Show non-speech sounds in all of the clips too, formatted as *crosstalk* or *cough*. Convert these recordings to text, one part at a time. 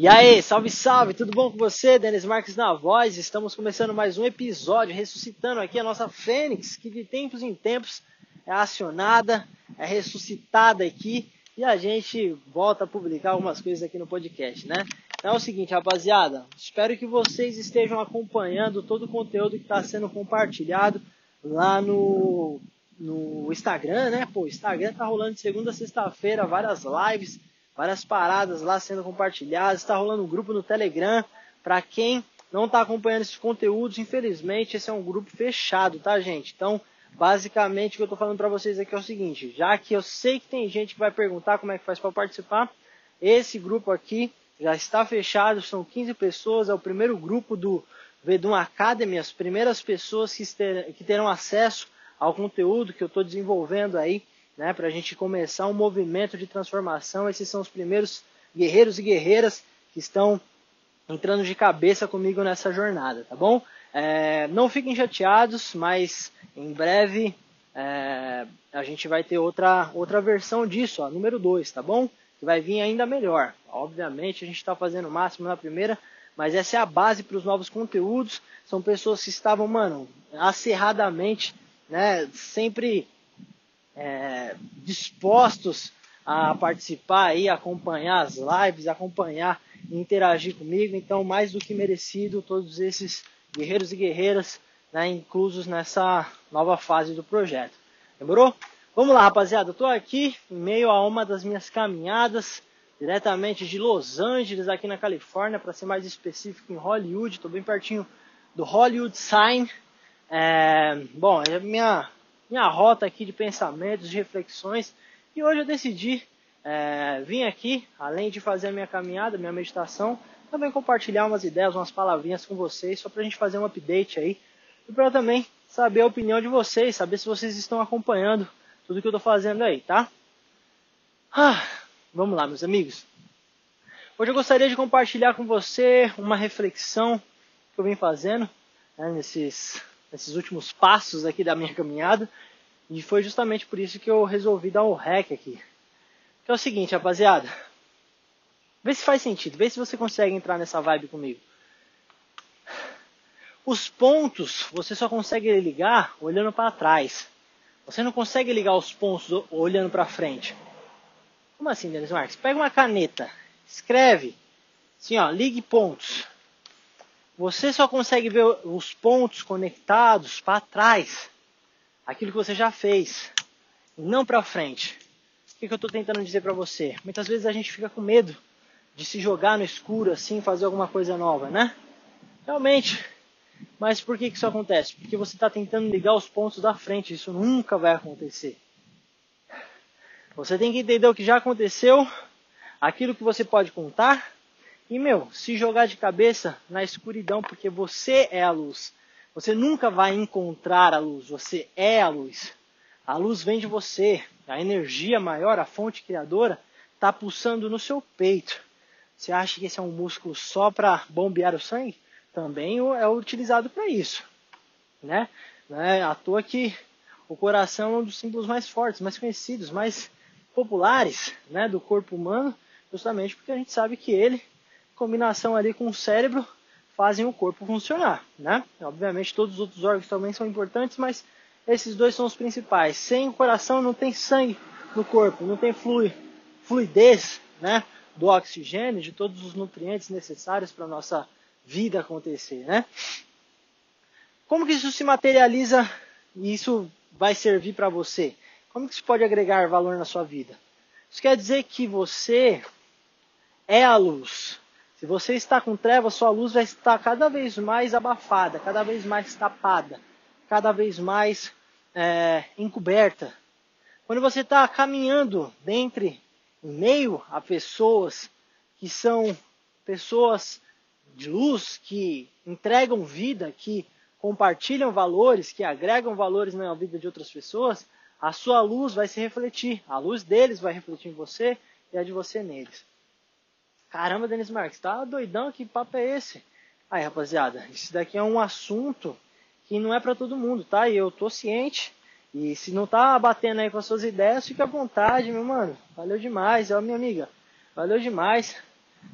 E aí, salve, salve, tudo bom com você? Denis Marques na voz, estamos começando mais um episódio, ressuscitando aqui a nossa Fênix, que de tempos em tempos é acionada, é ressuscitada aqui, e a gente volta a publicar algumas coisas aqui no podcast, né? Então é o seguinte, rapaziada, espero que vocês estejam acompanhando todo o conteúdo que está sendo compartilhado lá no, no Instagram, né? Pô, o Instagram tá rolando de segunda a sexta-feira, várias lives, várias paradas lá sendo compartilhadas, está rolando um grupo no Telegram. Para quem não está acompanhando esses conteúdos, infelizmente esse é um grupo fechado, tá, gente? Então, basicamente o que eu estou falando para vocês aqui é o seguinte: já que eu sei que tem gente que vai perguntar como é que faz para participar, esse grupo aqui já está fechado, são 15 pessoas, é o primeiro grupo do Vedum Academy, as primeiras pessoas que, terão acesso ao conteúdo que eu estou desenvolvendo aí né, para a gente começar um movimento de transformação. Esses são os primeiros guerreiros e guerreiras que estão entrando de cabeça comigo nessa jornada, tá bom? É, não fiquem chateados, mas em breve é, a gente vai ter outra, outra versão disso, ó, número 2, tá bom? Que vai vir ainda melhor. Obviamente a gente está fazendo o máximo na primeira, mas essa é a base para os novos conteúdos. São pessoas que estavam, mano, acerradamente, né, sempre é, dispostos a participar e acompanhar as lives, acompanhar e interagir comigo. Então, mais do que merecido, todos esses guerreiros e guerreiras né, inclusos nessa nova fase do projeto. Demorou? Vamos lá, rapaziada. Eu estou aqui em meio a uma das minhas caminhadas, diretamente de Los Angeles, aqui na Califórnia, para ser mais específico, em Hollywood. Estou bem pertinho do Hollywood Sign. É, bom, é minha minha rota aqui de pensamentos, de reflexões. E hoje eu decidi é, vir aqui, além de fazer a minha caminhada, minha meditação, também compartilhar umas ideias, umas palavrinhas com vocês, só para a gente fazer um update aí. E para também saber a opinião de vocês, saber se vocês estão acompanhando tudo que eu estou fazendo aí, tá? Ah, vamos lá, meus amigos. Hoje eu gostaria de compartilhar com você uma reflexão que eu vim fazendo né, nesses nesses últimos passos aqui da minha caminhada. E foi justamente por isso que eu resolvi dar um hack aqui. Que é o seguinte, rapaziada. Vê se faz sentido, vê se você consegue entrar nessa vibe comigo. Os pontos você só consegue ligar olhando para trás. Você não consegue ligar os pontos olhando para frente. Como assim, Denis Marques? Pega uma caneta, escreve assim, ó, ligue pontos. Você só consegue ver os pontos conectados para trás, aquilo que você já fez, não para frente. O que, que eu estou tentando dizer para você? Muitas vezes a gente fica com medo de se jogar no escuro assim, fazer alguma coisa nova, né? Realmente. Mas por que, que isso acontece? Porque você está tentando ligar os pontos da frente. Isso nunca vai acontecer. Você tem que entender o que já aconteceu, aquilo que você pode contar e, meu, se jogar de cabeça na escuridão, porque você é a luz. Você nunca vai encontrar a luz, você é a luz. A luz vem de você. A energia maior, a fonte criadora, está pulsando no seu peito. Você acha que esse é um músculo só para bombear o sangue? Também é utilizado para isso. Né? Não é à toa que o coração é um dos símbolos mais fortes, mais conhecidos, mais populares né, do corpo humano, justamente porque a gente sabe que ele combinação ali com o cérebro fazem o corpo funcionar, né? Obviamente todos os outros órgãos também são importantes, mas esses dois são os principais. Sem o coração não tem sangue no corpo, não tem flui, fluidez, né? Do oxigênio, de todos os nutrientes necessários para a nossa vida acontecer, né? Como que isso se materializa e isso vai servir para você? Como que isso pode agregar valor na sua vida? Isso quer dizer que você é a luz. Se você está com trevas, sua luz vai estar cada vez mais abafada, cada vez mais tapada, cada vez mais é, encoberta. Quando você está caminhando dentre, em meio a pessoas que são pessoas de luz, que entregam vida, que compartilham valores, que agregam valores na vida de outras pessoas, a sua luz vai se refletir. A luz deles vai refletir em você e a de você neles. Caramba, Denis Marques, tá doidão? Que papo é esse? Aí, rapaziada, isso daqui é um assunto que não é para todo mundo, tá? E eu tô ciente. E se não tá batendo aí com as suas ideias, fica à vontade, meu mano. Valeu demais, ó, minha amiga. Valeu demais.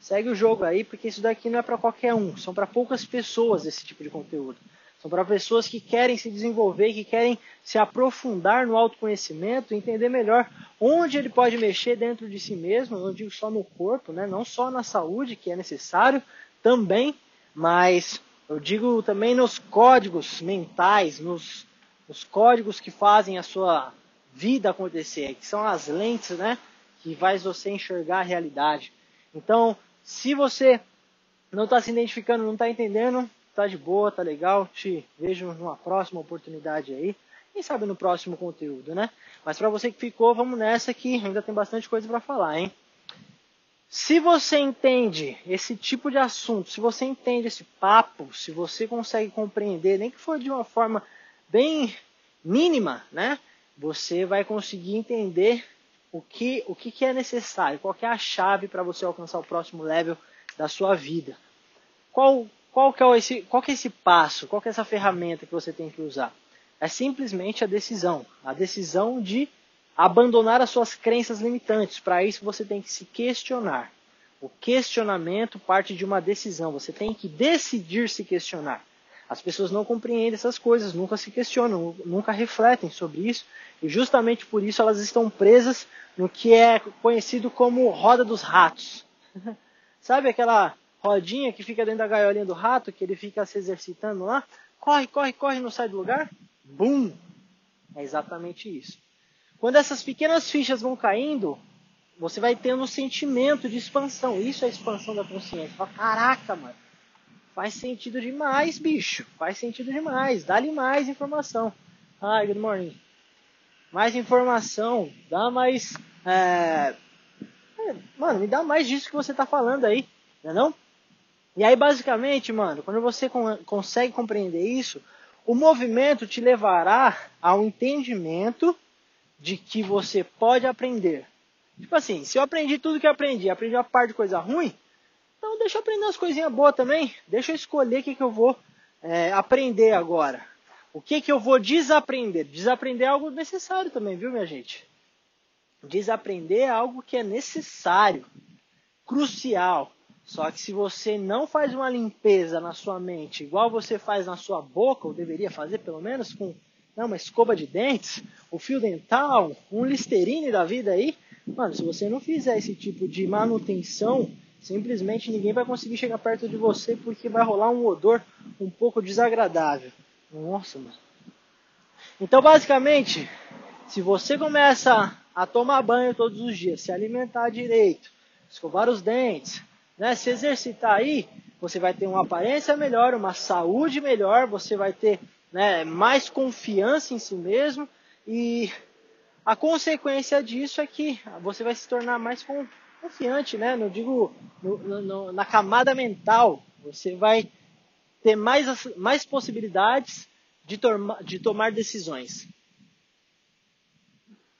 segue o jogo aí, porque isso daqui não é para qualquer um, são para poucas pessoas esse tipo de conteúdo. São para pessoas que querem se desenvolver, que querem se aprofundar no autoconhecimento, entender melhor onde ele pode mexer dentro de si mesmo, não digo só no corpo, né? não só na saúde, que é necessário também, mas eu digo também nos códigos mentais, nos, nos códigos que fazem a sua vida acontecer, que são as lentes né? que faz você enxergar a realidade. Então, se você não está se identificando, não está entendendo, tá de boa, tá legal. Te vejo numa próxima oportunidade aí. Quem sabe no próximo conteúdo, né? Mas para você que ficou, vamos nessa que ainda tem bastante coisa para falar, hein? Se você entende esse tipo de assunto, se você entende esse papo, se você consegue compreender, nem que for de uma forma bem mínima, né? Você vai conseguir entender o que, o que, que é necessário, qual é a chave para você alcançar o próximo level da sua vida. Qual, qual que, é esse, qual que é esse passo? Qual que é essa ferramenta que você tem que usar? É simplesmente a decisão. A decisão de abandonar as suas crenças limitantes. Para isso você tem que se questionar. O questionamento parte de uma decisão. Você tem que decidir se questionar. As pessoas não compreendem essas coisas, nunca se questionam, nunca refletem sobre isso, e justamente por isso elas estão presas no que é conhecido como roda dos ratos. *laughs* Sabe aquela rodinha que fica dentro da gaiolinha do rato, que ele fica se exercitando lá. Corre, corre, corre, não sai do lugar. Bum! É exatamente isso. Quando essas pequenas fichas vão caindo, você vai tendo um sentimento de expansão. Isso é expansão da consciência. Fala, caraca, mano. Faz sentido demais, bicho. Faz sentido demais. Dá-lhe mais informação. Hi, good morning. Mais informação. Dá mais. É... Mano, me dá mais disso que você tá falando aí. Não é não? E aí, basicamente, mano, quando você consegue compreender isso, o movimento te levará ao entendimento de que você pode aprender. Tipo assim, se eu aprendi tudo que eu aprendi, aprendi uma parte de coisa ruim, então deixa eu aprender umas coisinhas boas também. Deixa eu escolher o que, que eu vou é, aprender agora. O que, que eu vou desaprender? Desaprender é algo necessário também, viu, minha gente? Desaprender é algo que é necessário, crucial. Só que se você não faz uma limpeza na sua mente, igual você faz na sua boca, ou deveria fazer pelo menos com não, uma escova de dentes, o fio dental, um listerine da vida aí, mano, se você não fizer esse tipo de manutenção, simplesmente ninguém vai conseguir chegar perto de você porque vai rolar um odor um pouco desagradável. Nossa, mano. Então, basicamente, se você começa a tomar banho todos os dias, se alimentar direito, escovar os dentes, né, se exercitar aí, você vai ter uma aparência melhor, uma saúde melhor, você vai ter né, mais confiança em si mesmo e a consequência disso é que você vai se tornar mais confiante, né? Não digo no, no, na camada mental, você vai ter mais, mais possibilidades de, torma, de tomar decisões.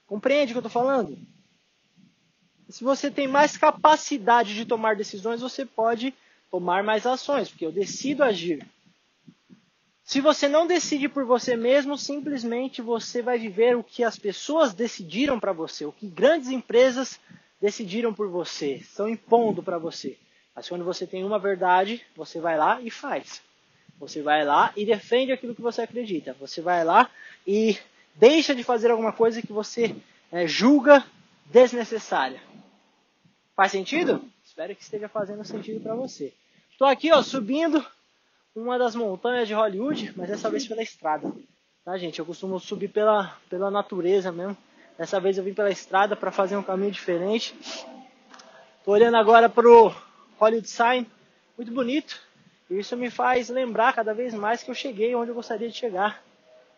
Compreende o que eu estou falando? Se você tem mais capacidade de tomar decisões, você pode tomar mais ações, porque eu decido agir. Se você não decide por você mesmo, simplesmente você vai viver o que as pessoas decidiram para você, o que grandes empresas decidiram por você, estão impondo para você. Mas quando você tem uma verdade, você vai lá e faz. Você vai lá e defende aquilo que você acredita. Você vai lá e deixa de fazer alguma coisa que você é, julga desnecessária. Faz sentido? Espero que esteja fazendo sentido para você. Estou aqui, ó, subindo uma das montanhas de Hollywood, mas dessa vez pela estrada. Tá, gente? Eu costumo subir pela, pela natureza mesmo. Dessa vez eu vim pela estrada para fazer um caminho diferente. Estou olhando agora pro Hollywood Sign, muito bonito. E isso me faz lembrar cada vez mais que eu cheguei onde eu gostaria de chegar.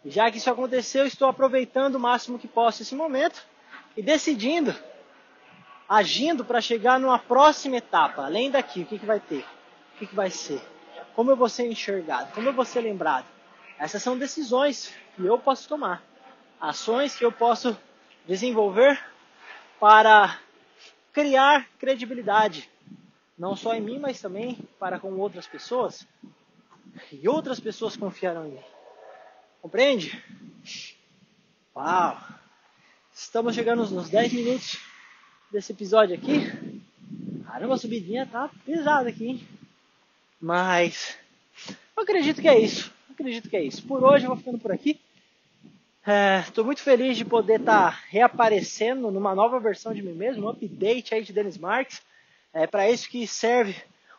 E já que isso aconteceu, estou aproveitando o máximo que posso esse momento e decidindo agindo para chegar numa próxima etapa, além daqui, o que, que vai ter? O que, que vai ser? Como eu vou ser enxergado? Como eu vou ser lembrado? Essas são decisões que eu posso tomar, ações que eu posso desenvolver para criar credibilidade, não só em mim, mas também para com outras pessoas. E outras pessoas confiarão em mim. Compreende? Uau! Estamos chegando nos 10 minutos desse episódio aqui. Caramba, a subidinha tá pesada aqui, hein? Mas eu acredito que é isso. Acredito que é isso. Por hoje eu vou ficando por aqui. Estou é, muito feliz de poder estar tá reaparecendo numa nova versão de mim mesmo, um update aí de Denis Marques. É para isso que serve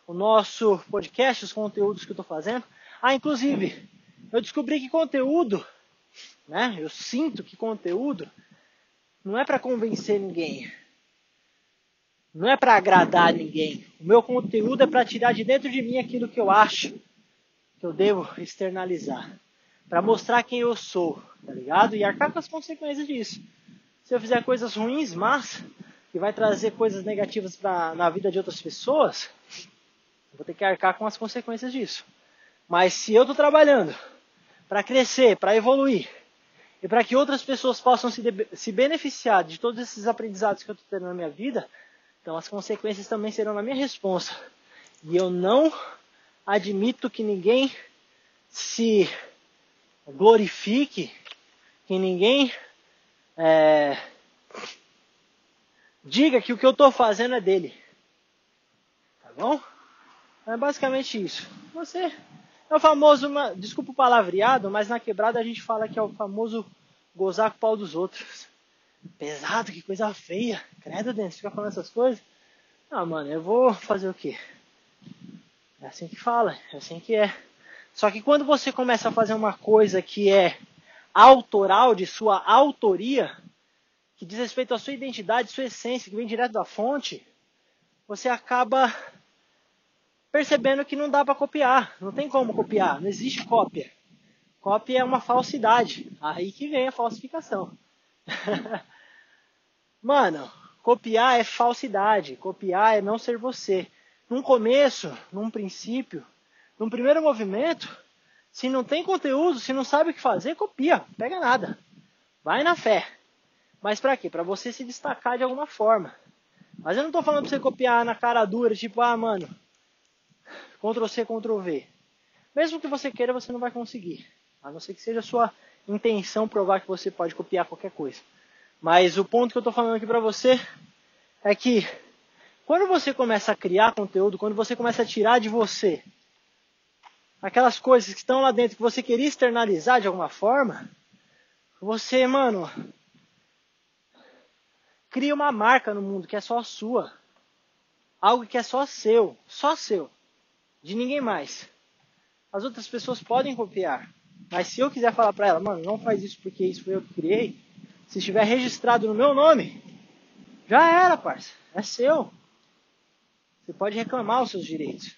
o nosso podcast, os conteúdos que eu estou fazendo. Ah, inclusive, eu descobri que conteúdo, né? Eu sinto que conteúdo não é para convencer ninguém. Não é para agradar ninguém. O meu conteúdo é para tirar de dentro de mim aquilo que eu acho que eu devo externalizar. Para mostrar quem eu sou, tá ligado? E arcar com as consequências disso. Se eu fizer coisas ruins, mas que vai trazer coisas negativas pra, na vida de outras pessoas, vou ter que arcar com as consequências disso. Mas se eu estou trabalhando para crescer, para evoluir, e para que outras pessoas possam se, se beneficiar de todos esses aprendizados que eu estou tendo na minha vida, então as consequências também serão na minha resposta. E eu não admito que ninguém se glorifique, que ninguém é, diga que o que eu estou fazendo é dele. Tá bom? É basicamente isso. Você é o famoso, desculpa o palavreado, mas na quebrada a gente fala que é o famoso gozar com o pau dos outros. Pesado, que coisa feia. Credo, Denis, fica falando essas coisas. Ah, mano, eu vou fazer o quê? É assim que fala, é assim que é. Só que quando você começa a fazer uma coisa que é autoral, de sua autoria, que diz respeito à sua identidade, sua essência, que vem direto da fonte, você acaba percebendo que não dá para copiar. Não tem como copiar, não existe cópia. Cópia é uma falsidade. Aí que vem a falsificação. *laughs* Mano, copiar é falsidade. Copiar é não ser você. Num começo, num princípio, num primeiro movimento, se não tem conteúdo, se não sabe o que fazer, copia, pega nada. Vai na fé. Mas para quê? Para você se destacar de alguma forma. Mas eu não estou falando para você copiar na cara dura, tipo, ah, mano, Ctrl C, Ctrl V. Mesmo que você queira, você não vai conseguir. A não ser que seja a sua intenção provar que você pode copiar qualquer coisa. Mas o ponto que eu estou falando aqui para você é que quando você começa a criar conteúdo, quando você começa a tirar de você aquelas coisas que estão lá dentro que você queria externalizar de alguma forma, você, mano, cria uma marca no mundo que é só sua. Algo que é só seu, só seu de ninguém mais. As outras pessoas podem copiar, mas se eu quiser falar para ela, mano, não faz isso porque isso foi eu que criei, se estiver registrado no meu nome, já era, parça, é seu. Você pode reclamar os seus direitos.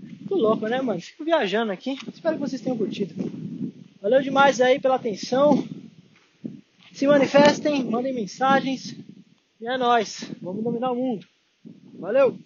Muito louco, né, mano? Fico viajando aqui. Espero que vocês tenham curtido. Valeu demais aí pela atenção. Se manifestem, mandem mensagens. E é nóis. Vamos dominar o mundo. Valeu!